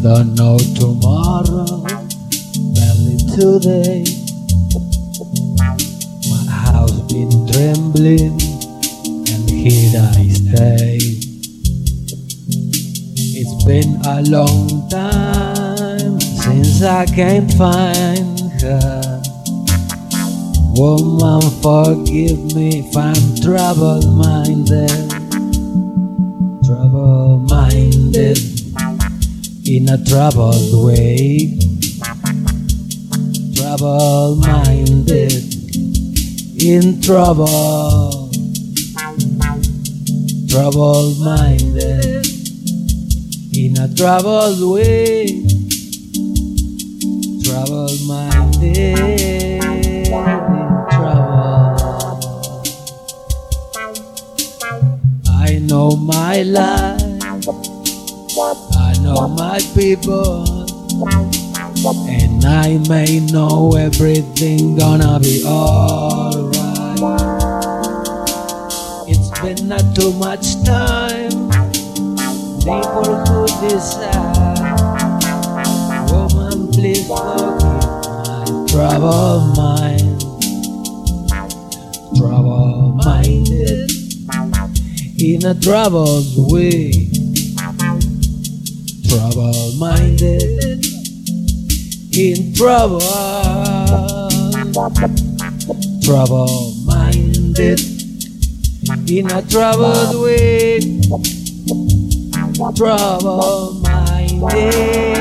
Don't know tomorrow, barely today. My house been trembling, and here I stay. It's been a long time since I can't find her. Woman, forgive me if I'm trouble-minded, trouble-minded in a troubled way, trouble-minded in trouble, trouble-minded in a troubled way, trouble-minded in trouble. I know my life. My people, and I may know everything gonna be alright. It's been not too much time, people could decide. Woman, please forgive my troubled mind, trouble minded. In a troubled way trouble minded. In trouble. Trouble minded. In a troubled way. Trouble minded